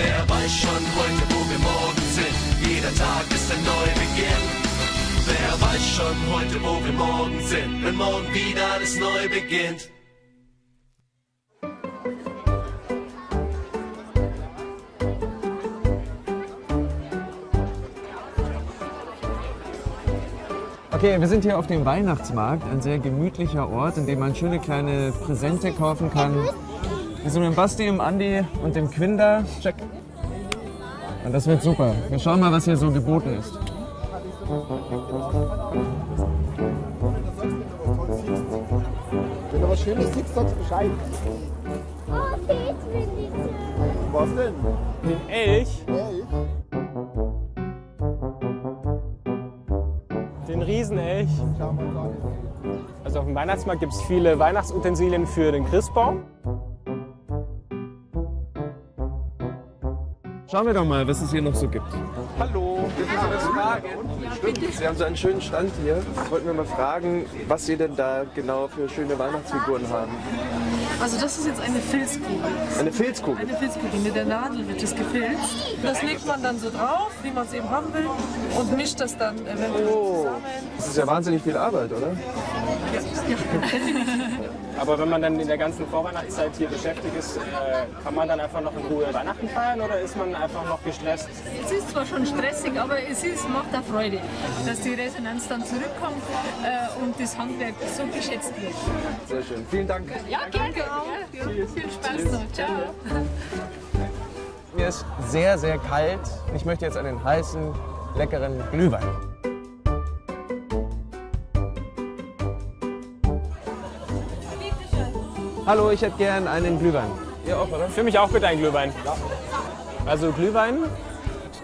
Wer weiß schon heute, wo wir morgen sind? Jeder Tag ist ein Neubeginn. Wer weiß schon heute, wo wir morgen sind? Wenn morgen wieder alles neu beginnt. Okay, wir sind hier auf dem Weihnachtsmarkt, ein sehr gemütlicher Ort, in dem man schöne kleine Präsente kaufen kann. Wir sind mit dem Basti, dem Andi und dem Quinder. Check. Und das wird super. Wir schauen mal, was hier so geboten ist. Wenn du was Schönes siehst, sagst Bescheid. Was denn? Den Elch, Elch? den Riesenelch. Also auf dem Weihnachtsmarkt gibt es viele Weihnachtsutensilien für den Christbaum. Schauen wir doch mal, was es hier noch so gibt. Hallo, dürfen Sie was fragen? Stimmt, Sie haben so einen schönen Stand hier. Wollten wir mal fragen, was Sie denn da genau für schöne Weihnachtsfiguren haben. Also das ist jetzt eine Filzkugel. Eine Filzkugel. Eine Filzkugel. Mit der Nadel wird es gefilzt. Das legt man dann so drauf, wie man es eben haben will, und mischt das dann eventuell Oh, zusammen. das ist ja wahnsinnig viel Arbeit, oder? Aber wenn man dann in der ganzen Vorweihnachtszeit hier beschäftigt ist, äh, kann man dann einfach noch in Ruhe Weihnachten feiern oder ist man einfach noch gestresst? Es ist zwar schon stressig, aber es ist, macht auch Freude, dass die Resonanz dann zurückkommt äh, und das Handwerk so geschätzt wird. Sehr schön. Vielen Dank. Ja, gerne. Ja, viel Spaß noch. Ciao. Mir ist sehr, sehr kalt. Ich möchte jetzt einen heißen, leckeren Glühwein. Hallo, ich hätte gern einen Glühwein. Ja, auch, oder? Für mich auch bitte ein Glühwein. Also Glühwein.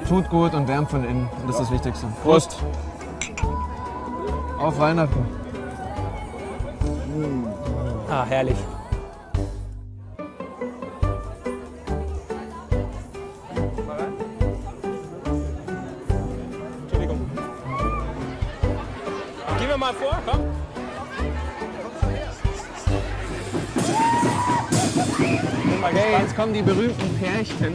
Tut gut und wärmt von innen. Das ist das Wichtigste. Prost. Auf Weihnachten. Ah, herrlich. Entschuldigung. Gehen wir mal vor, komm. Mal Okay, gespannt. jetzt kommen die berühmten Pärchen.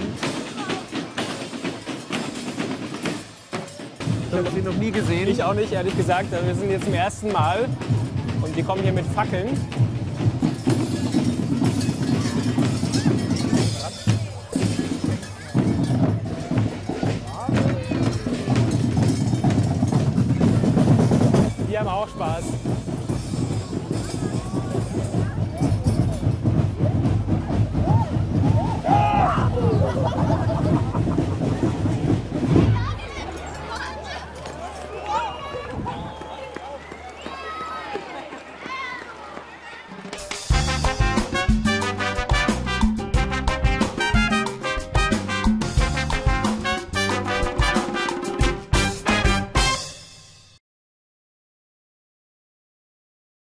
Ich habe sie noch nie gesehen. Ich auch nicht, ehrlich gesagt. Wir sind jetzt zum ersten Mal und die kommen hier mit Fackeln. Die haben auch Spaß.